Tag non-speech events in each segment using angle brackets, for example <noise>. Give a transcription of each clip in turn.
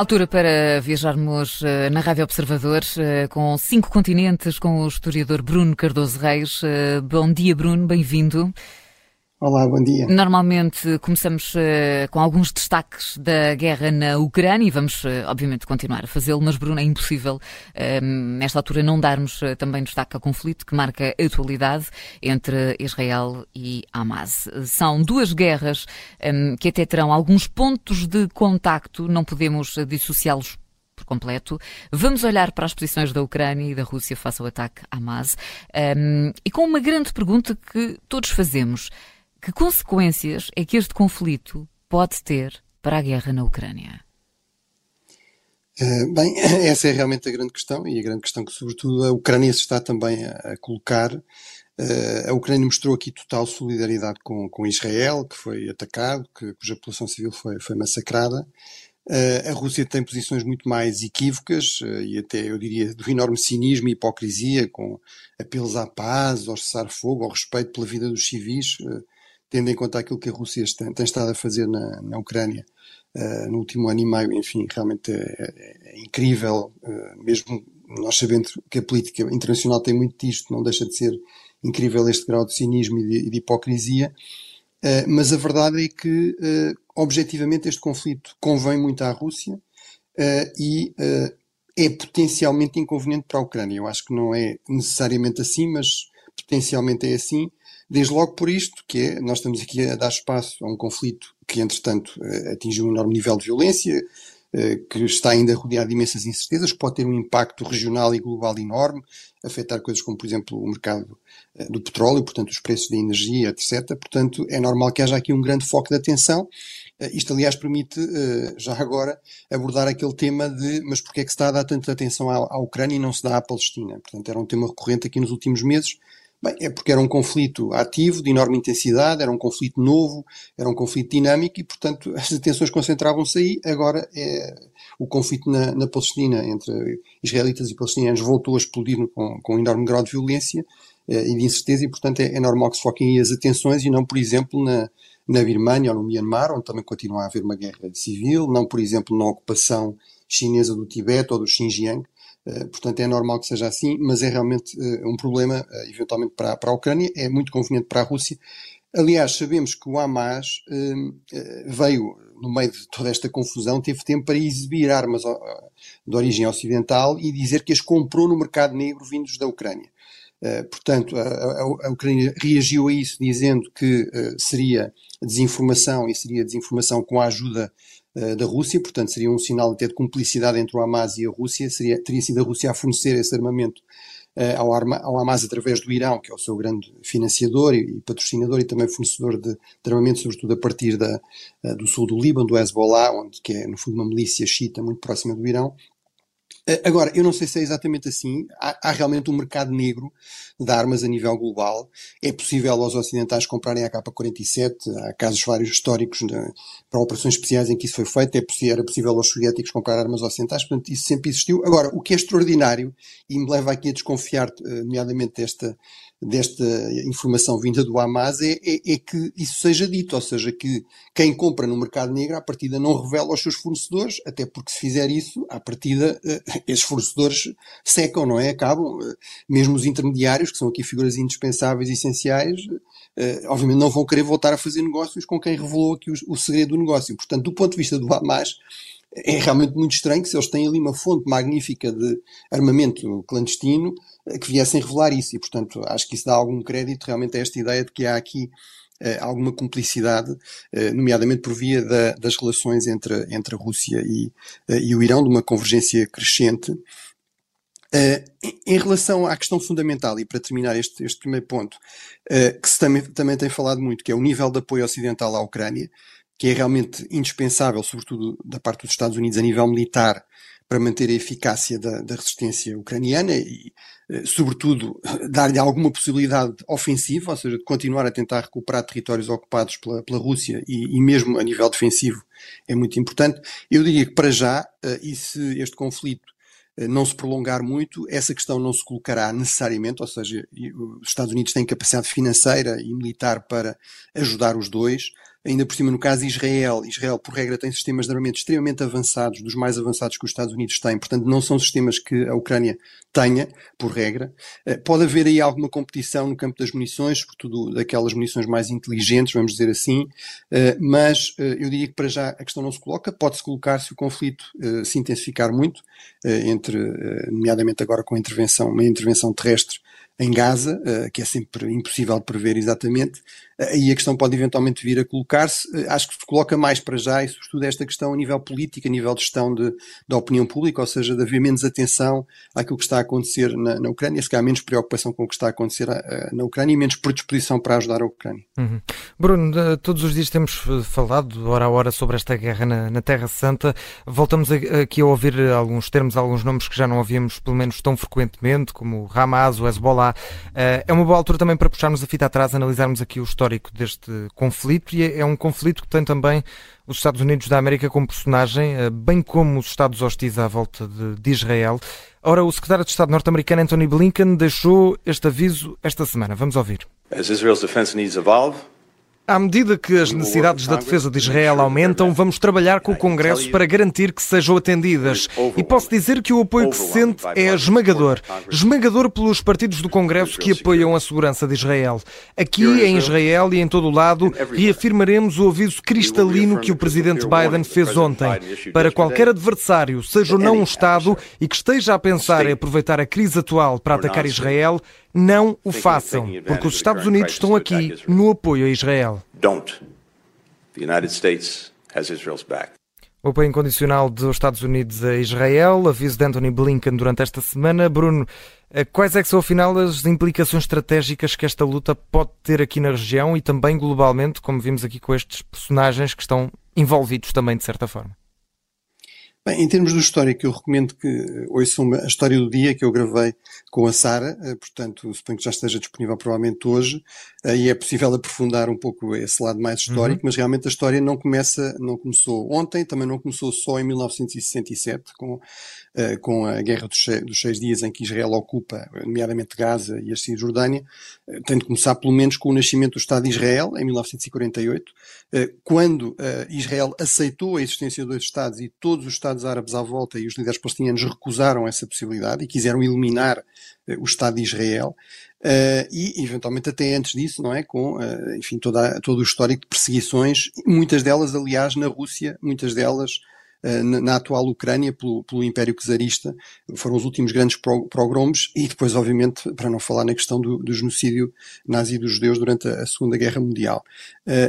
Altura para viajarmos uh, na Rádio Observador uh, com cinco continentes com o historiador Bruno Cardoso Reis. Uh, bom dia, Bruno, bem-vindo. Olá, bom dia. Normalmente começamos uh, com alguns destaques da guerra na Ucrânia e vamos, uh, obviamente, continuar a fazê-lo, mas, Bruno, é impossível, uh, nesta altura, não darmos também destaque ao conflito que marca a atualidade entre Israel e Hamas. São duas guerras um, que até terão alguns pontos de contacto, não podemos dissociá-los por completo. Vamos olhar para as posições da Ucrânia e da Rússia face ao ataque à Hamas um, e com uma grande pergunta que todos fazemos. Que consequências é que este conflito pode ter para a guerra na Ucrânia? Uh, bem, <coughs> essa é realmente a grande questão e a grande questão que, sobretudo, a Ucrânia se está também a, colocar. Uh, a Ucrânia mostrou aqui total solidariedade com, com Israel, que foi atacado, que, cuja população civil foi, foi massacrada. Uh, a Rússia tem posições muito mais equívocas e até, eu diria, do enorme cinismo e hipocrisia, com apelos à paz, ao cessar-fogo, ao respeito pela vida dos civis tendo em conta aquilo que a Rússia tem, tem estado a fazer na, na Ucrânia uh, no último ano e meio, enfim, realmente é, é, é incrível, uh, mesmo nós sabendo que a política internacional tem muito disto, não deixa de ser incrível este grau de cinismo e de, de hipocrisia, uh, mas a verdade é que, objetivamente, este conflito convém muito à Rússia e é potencialmente inconveniente para a Ucrânia. Eu acho que não é necessariamente assim, mas potencialmente é assim, Desde logo por isto, que é, nós estamos aqui a dar espaço a um conflito que, entretanto, eh, atingiu um enorme nível de violência, eh, que está ainda rodeado de imensas incertezas, que pode ter um impacto regional e global enorme, afetar coisas como, por exemplo, o mercado eh, do petróleo, portanto, os preços da energia, etc. Portanto, é normal que haja aqui um grande foco de atenção. Isto, aliás, permite, já agora, abordar aquele tema de mas porquê é que se está a dar tanta atenção à, Ucrânia e não se dá à Palestina? Portanto, era um tema recorrente aqui nos últimos meses, Bem, é porque era um conflito ativo, de enorme intensidade, era um conflito novo, era um conflito dinâmico e, portanto, <laughs> as atenções concentravam-se aí. Agora, é, o conflito na, na, Palestina entre israelitas e palestinianos voltou a explodir com, com um enorme grau de violência é, e de incerteza, e, portanto, é, é, normal que se foquem aí as atenções e não, por exemplo, na, na Birmânia ou no Myanmar, onde também continua a haver uma guerra civil, não, por exemplo, na ocupação chinesa do Tibete ou do Xinjiang, portanto, é normal que seja assim, mas é realmente uh, um problema, uh, eventualmente, para, para a Ucrânia, é muito conveniente para a Rússia. Aliás, sabemos que o Hamas veio, no meio de toda esta confusão, teve tempo para exibir armas de origem ocidental e dizer que as comprou no mercado negro vindos da Ucrânia. portanto, a, a, a, Ucrânia reagiu a isso dizendo que seria desinformação e seria desinformação com a ajuda eh, da Rússia, portanto seria um sinal até de cumplicidade entre o Hamas e a Rússia, seria, teria sido a Rússia a fornecer esse armamento uh, ao, Arma, ao, Hamas através do Irão, que é o seu grande financiador e, e patrocinador e também fornecedor de, de, armamento, sobretudo a partir da, uh, do sul do Líbano, do Hezbollah, onde, que é no fundo uma milícia xiita muito próxima do Irão, eh, agora, eu não sei se é exatamente assim. Há, há, realmente um mercado negro de armas a nível global. É possível aos ocidentais comprarem a K-47. Há casos vários históricos de, para operações especiais em que isso foi feito. É era possível aos soviéticos comprar armas ocidentais. Portanto, isso sempre existiu. Agora, o que é extraordinário, e me leva aqui a desconfiar, eh, nomeadamente desta desta informação vinda do Hamas é, é, é, que isso seja dito, ou seja, que quem compra no mercado negro, à partida não revela aos seus fornecedores, até porque se fizer isso, à partida, uh, esses fornecedores secam, não é? Acabam. Uh, mesmo os intermediários, que são aqui figuras indispensáveis e essenciais, uh, obviamente não vão querer voltar a fazer negócios com quem revelou aqui o, o segredo do negócio. Portanto, do ponto de vista do Hamas, é realmente muito estranho que se eles têm ali uma fonte magnífica de armamento clandestino, eh, que viessem revelar isso. E, portanto, acho que isso dá algum crédito realmente a esta ideia de que há aqui Uh, alguma cumplicidade, uh, nomeadamente por via da, das relações entre, entre a Rússia e, uh, e o Irão, de uma convergência crescente. em relação à questão fundamental, e para terminar este, este primeiro ponto, que se também, também tem falado muito, que é o nível de apoio ocidental à Ucrânia, que é realmente indispensável, sobretudo da parte dos Estados Unidos a nível militar, para manter a eficácia da, da resistência ucraniana e, eh, sobretudo, <laughs> dar-lhe alguma possibilidade ofensiva, ou seja, de continuar a tentar recuperar territórios ocupados pela, pela Rússia e, e, mesmo a nível defensivo é muito importante. Eu diria que para já, eh, e se este conflito eh, não se prolongar muito, essa questão não se colocará necessariamente, ou seja, os Estados Unidos têm capacidade financeira e militar para ajudar os dois, ainda por cima no caso Israel, Israel por regra tem sistemas de armamento extremamente avançados, dos mais avançados que os Estados Unidos têm, portanto não são sistemas que a Ucrânia tenha, por regra. Eh, pode haver aí alguma competição no campo das munições, sobretudo daquelas munições mais inteligentes, vamos dizer assim, eh, mas eh, eu diria que para já a questão não se coloca, pode-se colocar se o conflito se intensificar muito, entre, nomeadamente agora com a intervenção, uma intervenção terrestre em Gaza, que é sempre impossível de prever exatamente, e a questão pode eventualmente vir a colocar-se. Uh, acho que se coloca mais para já, e sobretudo esta questão a nível político, a nível de gestão de, da opinião pública, ou seja, de haver menos atenção àquilo que está a acontecer na, na Ucrânia, se calhar menos preocupação com o que está a acontecer na Ucrânia e menos predisposição para ajudar a Ucrânia. Uhum. Bruno, todos os dias temos falado, hora a hora, sobre esta guerra na, na Terra Santa. Voltamos aqui a ouvir alguns termos, alguns nomes que já não ouvíamos, pelo menos tão frequentemente, como Hamas, o Hezbollah, é uma boa altura também para puxarmos a fita atrás, analisarmos aqui o histórico deste conflito e é, é um conflito que tem também os Estados Unidos da América como personagem, uh, bem como os Estados hostis à volta de, de Israel. Ora, o secretário de Estado norte-americano Anthony Blinken deixou este aviso esta semana. Vamos ouvir. As Israel's defense needs evolve, à medida que as necessidades da defesa de Israel aumentam, vamos trabalhar com o Congresso para garantir que sejam atendidas. E posso dizer que o apoio que se sente é esmagador. Esmagador pelos partidos do Congresso que apoiam a segurança de Israel. Aqui em Israel e em todo o lado, reafirmaremos o aviso cristalino que o presidente Biden fez ontem. Para qualquer adversário, seja ou não um Estado, e que esteja a pensar em aproveitar a crise atual para atacar Israel, não o façam, porque os Estados Unidos estão aqui no apoio a Israel. O apoio incondicional dos Estados Unidos a Israel, aviso de Anthony Blinken durante esta semana. Bruno, eh, quais é que são afinal as implicações estratégicas que esta luta pode ter aqui na região e também globalmente, como vimos aqui com estes personagens que estão envolvidos também de certa forma? Bem, em termos do histórico, eu recomendo que ouçam a história do dia que eu gravei com a Sara, eh, portanto, suponho que já esteja disponível provavelmente hoje, eh, e é possível aprofundar um pouco esse lado mais histórico, uhum. mas realmente a história não começa, não começou ontem, também não começou só em 1967, com, eh, com a Guerra dos, dos Seis Dias em que Israel ocupa, nomeadamente Gaza e a Cisjordânia, tem de começar pelo menos com o nascimento do Estado de Israel, em 1948, quando Israel aceitou a existência de dois Estados e todos os Estados árabes à volta e os líderes palestinianos recusaram essa possibilidade e quiseram eliminar o Estado de Israel, uh, e eventualmente até antes disso, não é? Com, uh, enfim, toda, todo o histórico de perseguições, muitas delas, aliás, na Rússia, muitas delas na, na, atual Ucrânia, pelo, pelo Império Czarista, foram os últimos grandes pro, progromos, e depois, obviamente, para não falar na questão do, do genocídio nazi dos judeus durante a, a Segunda Guerra Mundial.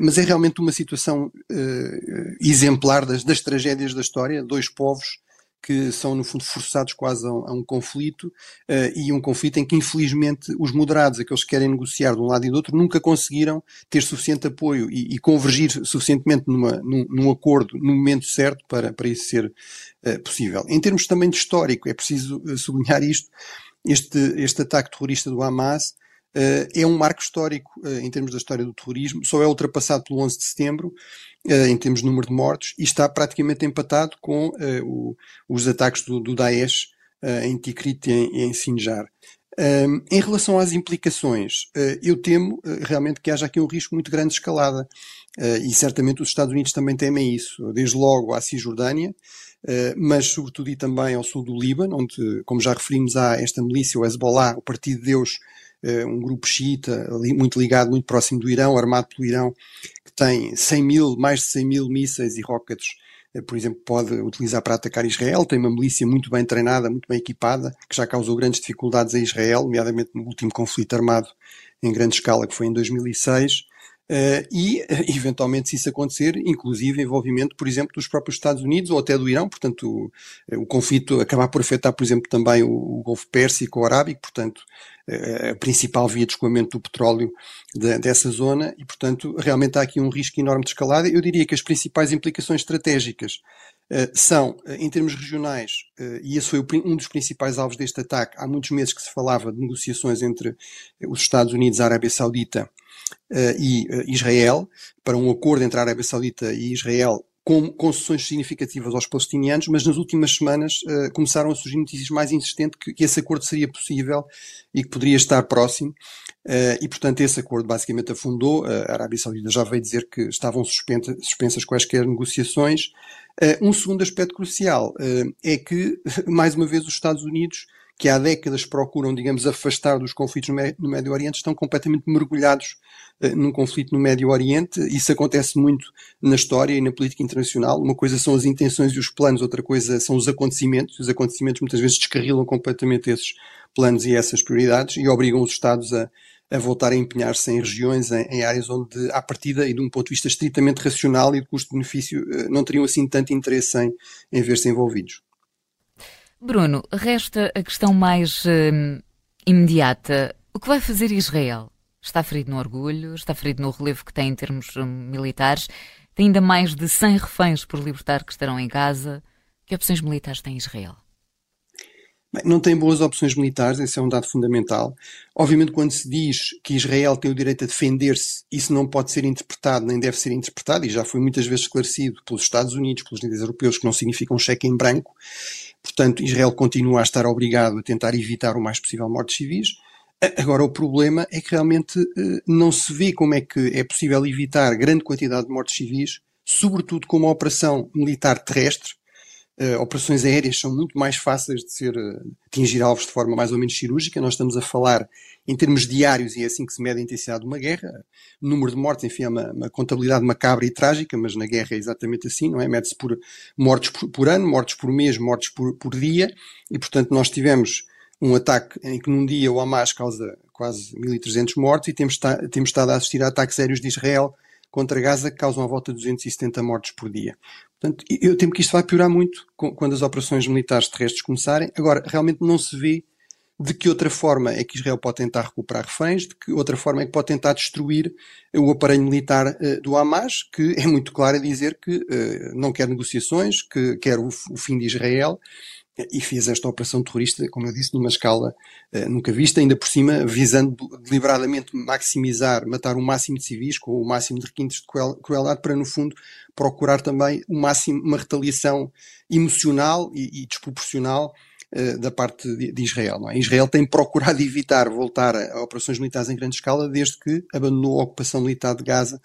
mas é realmente uma situação exemplar das, das tragédias da história, dois povos que são, no fundo, forçados quase a um, a um conflito, uh, e um conflito em que, infelizmente, os moderados, aqueles que querem negociar de um lado e do outro, nunca conseguiram ter suficiente apoio e, e convergir suficientemente numa, num, num, acordo no momento certo para, para isso ser uh, possível. Em termos também de histórico, é preciso uh, sublinhar isto, este, este ataque terrorista do Hamas é um marco histórico em termos da história do terrorismo, só é ultrapassado pelo 11 de setembro, em termos de número de mortos, e está praticamente empatado com os ataques do, Daesh em Tikrit e em, Sinjar. Um, em relação às implicações, eu temo realmente que haja aqui um risco muito grande de escalada, e certamente os Estados Unidos também temem isso, desde logo à Cisjordânia, mas sobretudo e também ao sul do Líbano, onde, como já referimos, há esta milícia, o Hezbollah, o Partido de Deus, um grupo xiita muito ligado, muito próximo do Irão, armado pelo Irão, que tem 100 mil, mais de 100 mil mísseis e rockets, eh, por exemplo, pode utilizar para atacar Israel. Tem uma milícia muito bem treinada, muito bem equipada, que já causou grandes dificuldades a Israel, nomeadamente no último conflito armado em grande escala, que foi em 2006. Uh, e, <laughs> eventualmente, se isso acontecer, inclusive envolvimento, por exemplo, dos próprios Estados Unidos ou até do Irão, portanto, o, o conflito acabar por afetar, por exemplo, também o, o Golfo Pérsico ou Arábico, portanto, uh, a principal via de escoamento do petróleo de, dessa zona, e, portanto, realmente há aqui um risco enorme de escalada. Eu diria que as principais implicações estratégicas Uh, são, uh, em termos regionais, uh, e esse foi o, um dos principais alvos deste ataque, há muitos meses que se falava de negociações entre os Estados Unidos, a Arábia Saudita e uh, Israel, para um acordo entre a Arábia Saudita e Israel com concessões significativas aos palestinianos, mas nas últimas semanas uh, começaram a surgir notícias mais insistentes que, que, esse acordo seria possível e que poderia estar próximo. Uh, e, portanto, esse acordo basicamente afundou. A Arábia Saudita já veio dizer que estavam suspensas quaisquer negociações. Uh, um segundo aspecto crucial uh, é que, <laughs> mais uma vez, os Estados Unidos, que há décadas procuram, digamos, afastar dos conflitos no Médio Oriente, estão completamente mergulhados num conflito no Médio Oriente. Isso acontece muito na história e na política internacional. Uma coisa são as intenções e os planos, outra coisa são os acontecimentos. Os acontecimentos muitas vezes descarrilam completamente esses planos e essas prioridades e obrigam os Estados a a voltar a empenhar-se em regiões, em, em, áreas onde, à partida e de um ponto de vista estritamente racional e de custo-benefício, eh, não teriam assim tanto interesse em, em ver-se envolvidos. Bruno, resta a questão mais uh, imediata. O que vai fazer Israel? Está ferido no orgulho, está ferido no relevo que tem em termos hum, militares, tem ainda mais de 100 reféns por libertar que estarão em Gaza. Que opções militares tem Israel? Bem, não tem boas opções militares, esse é um dado fundamental. Obviamente, quando se diz que Israel tem o direito a defender-se, isso não pode ser interpretado, nem deve ser interpretado, e já foi muitas vezes esclarecido pelos Estados Unidos, pelos líderes europeus, que não significa um cheque em branco. Portanto, Israel continua a estar obrigado a tentar evitar o mais possível mortes civis. Agora, o problema é que realmente eh, não se vê como é que é possível evitar grande quantidade de mortes civis, sobretudo com uma operação militar terrestre, uh, operações aéreas são muito mais fáceis de ser uh, atingir alvos de forma mais ou menos cirúrgica. Nós estamos a falar em termos diários e é assim que se mede a intensidade de uma guerra. O número de mortes, enfim, é uma, uma contabilidade macabra e trágica, mas na guerra é exatamente assim, não é? Mede-se por mortes por, por, ano, mortes por mês, mortes por, por dia e, portanto, nós tivemos um ataque em que num dia o Hamas causa quase 1.300 mortos e temos, temos estado a assistir a ataques aéreos de Israel contra Gaza que causam a volta de 270 mortes por dia. Portanto, eu temo que isto vai piorar muito quando as operações militares terrestres começarem. Agora, realmente não se vê de que outra forma é que Israel pode tentar recuperar reféns, de que outra forma é que pode tentar destruir o aparelho militar uh, do Hamas, que é muito claro a dizer que uh, não quer negociações, que quer o fim de Israel e fez esta operação terrorista, como eu disse, numa escala uh, nunca vista, ainda por cima visando deliberadamente maximizar, matar o máximo de civis com o máximo de requintes de crueldade para, no fundo, procurar também o máximo, uma retaliação emocional e, e desproporcional uh, da parte de, de Israel. É? Israel tem procurado evitar voltar a, a, operações militares em grande escala desde que abandonou a ocupação militar de Gaza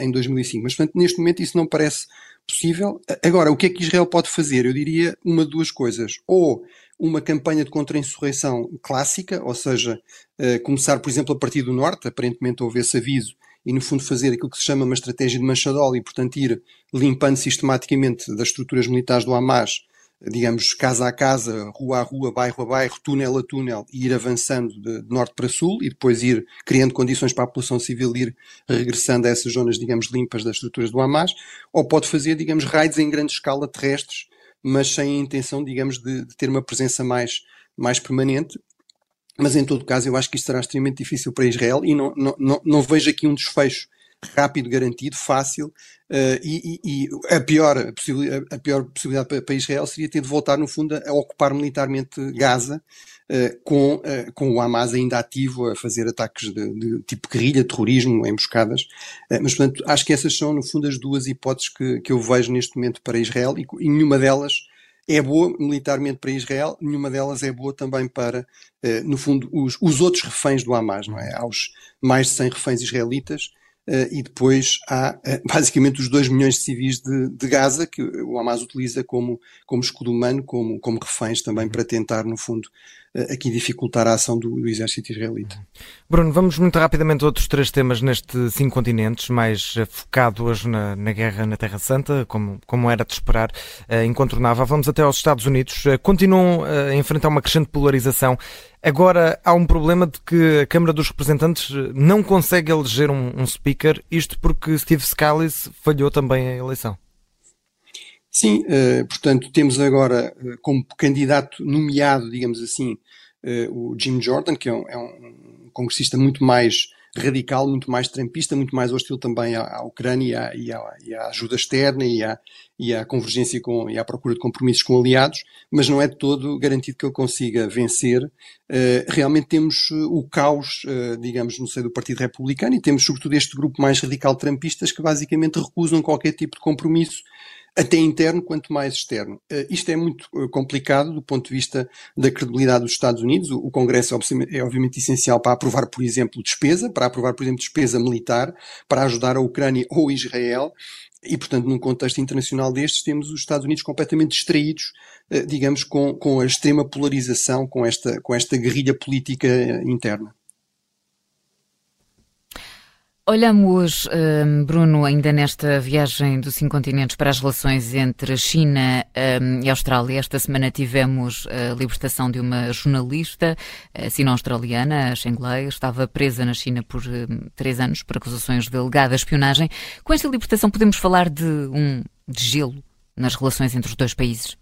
em 2005. Mas, portanto, neste momento isso não parece possível. Agora, o que é que Israel pode fazer? Eu diria uma de duas coisas. Ou uma campanha de contra-insurreição clássica, ou seja, uh, começar, por exemplo, a partir do norte, aparentemente houve esse aviso, e no fundo fazer aquilo que se chama uma estratégia de manchadol e, portanto, ir limpando sistematicamente das estruturas militares do Hamas digamos, casa a casa, rua a rua, bairro a bairro, túnel a túnel, e ir avançando de, norte para sul e depois ir criando condições para a população civil ir regressando a essas zonas, digamos, limpas das estruturas do Hamas, ou pode fazer, digamos, raids em grande escala terrestres, mas sem a intenção, digamos, de, de ter uma presença mais, mais permanente. Mas em todo caso, eu acho que isto será extremamente difícil para Israel e não, não, não, não vejo aqui um desfecho rápido, garantido, fácil, uh, e, e, e, a, pior, a, pior possibilidade para, Israel seria ter de voltar, no fundo, a, ocupar militarmente Gaza, uh, com, uh, com o Hamas ainda ativo a fazer ataques de, de tipo guerrilha, terrorismo, emboscadas. mas, portanto, acho que essas são, no fundo, as duas hipóteses que, que eu vejo neste momento para Israel, e, e nenhuma delas é boa militarmente para Israel, nenhuma delas é boa também para, no fundo, os, os outros reféns do Hamas, não é? Aos mais de 100 reféns israelitas, e depois há uh, <laughs> basicamente os 2 milhões de civis de, de, Gaza que o Hamas utiliza como, como escudo humano, como, como reféns também para tentar, no fundo, aqui dificultar a ação do, do, exército israelita. Bruno, vamos muito rapidamente a outros três temas nestes cinco continentes, mais focado hoje na, na guerra na Terra Santa, como, como era de esperar, incontornável. Vamos até aos Estados Unidos. continuam a enfrentar uma crescente polarização Agora há um problema de que a Câmara dos Representantes não consegue eleger um, um speaker, isto porque Steve Scalise falhou também a eleição. Sim, uh, portanto, temos agora uh, como candidato nomeado, digamos assim, uh, o Jim Jordan, que é um, é um congressista muito mais radical, muito mais trampista, muito mais hostil também à, Ucrânia e à, e à, ajuda externa e à, e à convergência com, e à procura de compromissos com aliados, mas não é de todo garantido que ele consiga vencer. Realmente temos o caos, digamos, no seio do Partido Republicano e temos sobretudo este grupo mais radical de trampistas que basicamente recusam qualquer tipo de compromisso até interno quanto mais externo. Uh, isto é muito uh, complicado do ponto de vista da credibilidade dos Estados Unidos. O, Congresso é, é obviamente essencial para aprovar, por exemplo, despesa, para aprovar, por exemplo, despesa militar, para ajudar a Ucrânia ou Israel. E, portanto, num contexto internacional destes, temos os Estados Unidos completamente distraídos, uh, digamos, com, com a extrema polarização, com esta, com esta guerrilha política interna. Olhamos, hum, Bruno, ainda nesta viagem dos cinco continentes para as relações entre China hum, e Austrália. Esta semana tivemos a libertação de uma jornalista sino-australiana, a Shenglei, estava presa na China por hum, três anos por acusações de alegada espionagem. Com esta libertação podemos falar de um de gelo nas relações entre os dois países?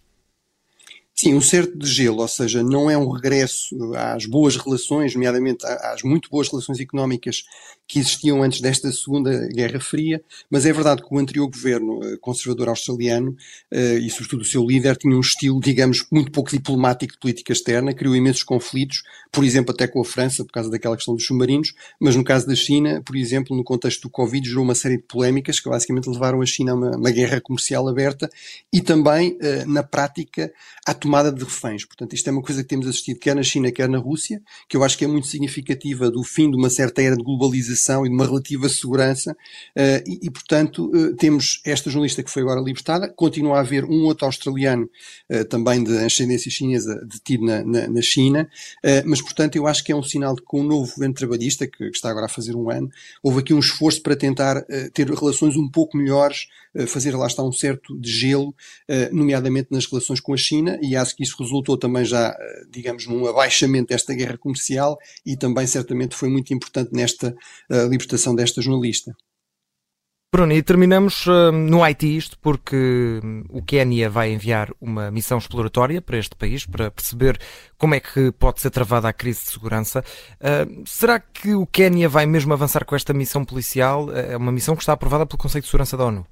Sim, um certo de gelo, ou seja, não é um regresso às boas relações, nomeadamente às muito boas relações económicas que existiam antes desta Segunda Guerra Fria, mas é verdade que o anterior governo eh, conservador australiano eh, e, sobretudo, o seu líder tinha um estilo, digamos, muito pouco diplomático de política externa, criou imensos conflitos, por exemplo, até com a França, por causa daquela questão dos submarinos, mas no caso da China, por exemplo, no contexto do Covid, gerou uma série de polémicas que basicamente levaram a China a uma, uma guerra comercial aberta e também, eh, na prática, à tomada de reféns. Portanto, isto é uma coisa que temos assistido quer na China, quer na Rússia, que eu acho que é muito significativa do fim de uma certa era de globalização e de uma relativa segurança, uh, e, e, portanto, uh, temos esta jornalista que foi agora libertada, continua a haver um outro australiano, uh, também de ascendência chinesa, detido na, na, na China, mas, portanto, eu acho que é um sinal de que o novo governo trabalhista, que, que, está agora a fazer um ano, houve aqui um esforço para tentar ter relações um pouco melhores, fazer lá está um certo de gelo, nomeadamente nas relações com a China, e acho que isso resultou também já, digamos, num abaixamento desta guerra comercial e também certamente foi muito importante nesta libertação desta jornalista. Bruno, e terminamos uh, no Haiti isto porque hum, o Quénia vai enviar uma missão exploratória para este país para perceber como é que pode ser travada a crise de segurança. Uh, será que o Quénia vai mesmo avançar com esta missão policial? É uma missão que está aprovada pelo Conselho de Segurança da ONU.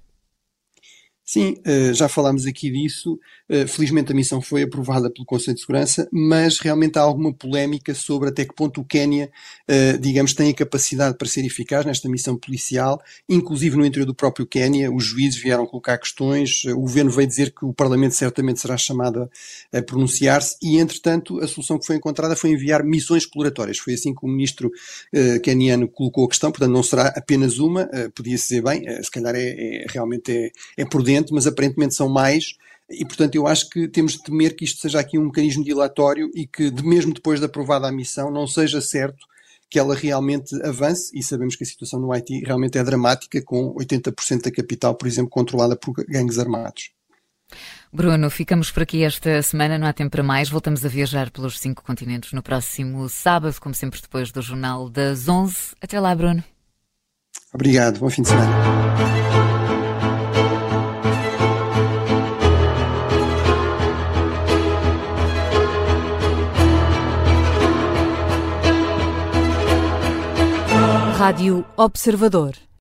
Sim, eh, já falámos aqui disso. Eh, felizmente a missão foi aprovada pelo Conselho de Segurança, mas realmente há alguma polémica sobre até que ponto o Quénia, eh, digamos, tem a capacidade para ser eficaz nesta missão policial, inclusive no interior do próprio Quénia. Os juízes vieram colocar questões, o governo veio dizer que o Parlamento certamente será chamado a pronunciar-se e, entretanto, a solução que foi encontrada foi enviar missões exploratórias. Foi assim que o ministro queniano colocou a questão, portanto não será apenas uma, podia-se dizer bem, se calhar é, é realmente é, é prudente mas aparentemente são mais. E, portanto, eu acho que temos de temer que isto seja aqui um mecanismo dilatório e que, mesmo depois de aprovada a missão, não seja certo que ela realmente avance, e sabemos que a situação no Haiti realmente é dramática, com 80% da capital, por exemplo, controlada por gangues armados. Bruno, ficamos por aqui esta semana, não há tempo para mais. Voltamos a viajar pelos cinco continentes no próximo sábado, como sempre depois do Jornal das 11. Até lá, Bruno. Obrigado, bom fim de semana. Rádio Observador.